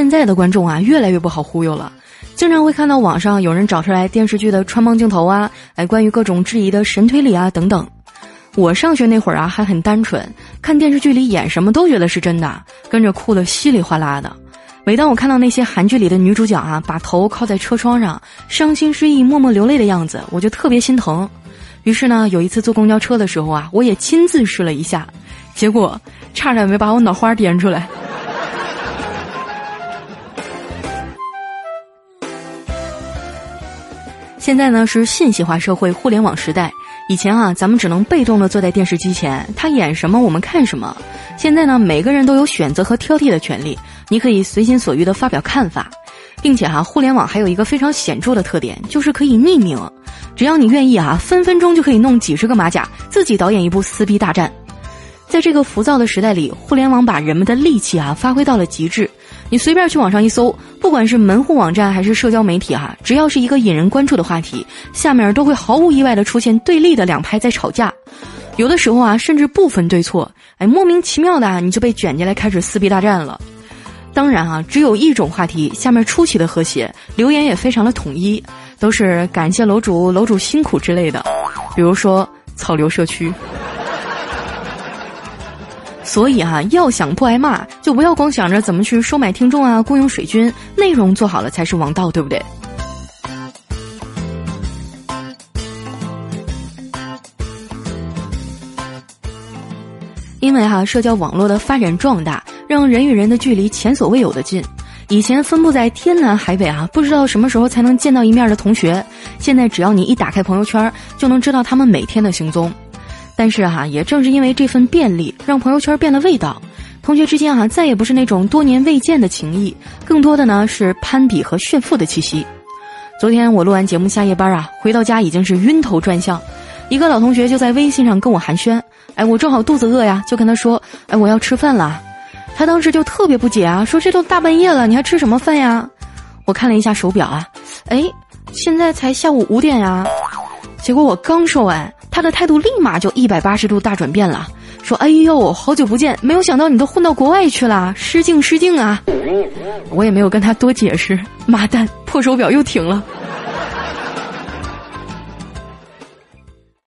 现在的观众啊，越来越不好忽悠了，经常会看到网上有人找出来电视剧的穿帮镜头啊，哎，关于各种质疑的神推理啊等等。我上学那会儿啊，还很单纯，看电视剧里演什么都觉得是真的，跟着哭得稀里哗啦的。每当我看到那些韩剧里的女主角啊，把头靠在车窗上，伤心失意、默默流泪的样子，我就特别心疼。于是呢，有一次坐公交车的时候啊，我也亲自试了一下，结果差点没把我脑花颠出来。现在呢是信息化社会、互联网时代。以前啊，咱们只能被动的坐在电视机前，他演什么我们看什么。现在呢，每个人都有选择和挑剔的权利，你可以随心所欲的发表看法，并且哈，互联网还有一个非常显著的特点，就是可以匿名。只要你愿意啊，分分钟就可以弄几十个马甲，自己导演一部撕逼大战。在这个浮躁的时代里，互联网把人们的戾气啊发挥到了极致。你随便去网上一搜，不管是门户网站还是社交媒体哈，只要是一个引人关注的话题，下面都会毫无意外的出现对立的两派在吵架，有的时候啊，甚至不分对错，哎，莫名其妙的啊你就被卷进来开始撕逼大战了。当然啊，只有一种话题，下面出奇的和谐，留言也非常的统一，都是感谢楼主，楼主辛苦之类的，比如说草流社区。所以哈，要想不挨骂，就不要光想着怎么去收买听众啊，雇佣水军，内容做好了才是王道，对不对？因为哈，社交网络的发展壮大，让人与人的距离前所未有的近。以前分布在天南海北啊，不知道什么时候才能见到一面的同学，现在只要你一打开朋友圈，就能知道他们每天的行踪。但是哈，也正是因为这份便利，让朋友圈变了味道。同学之间哈，再也不是那种多年未见的情谊，更多的呢是攀比和炫富的气息。昨天我录完节目下夜班啊，回到家已经是晕头转向。一个老同学就在微信上跟我寒暄，哎，我正好肚子饿呀，就跟他说，哎，我要吃饭了。他当时就特别不解啊，说这都大半夜了，你还吃什么饭呀？我看了一下手表啊，哎，现在才下午五点呀。结果我刚说完。他的态度立马就一百八十度大转变了，说：“哎呦，好久不见，没有想到你都混到国外去了，失敬失敬啊！”我也没有跟他多解释，妈蛋，破手表又停了。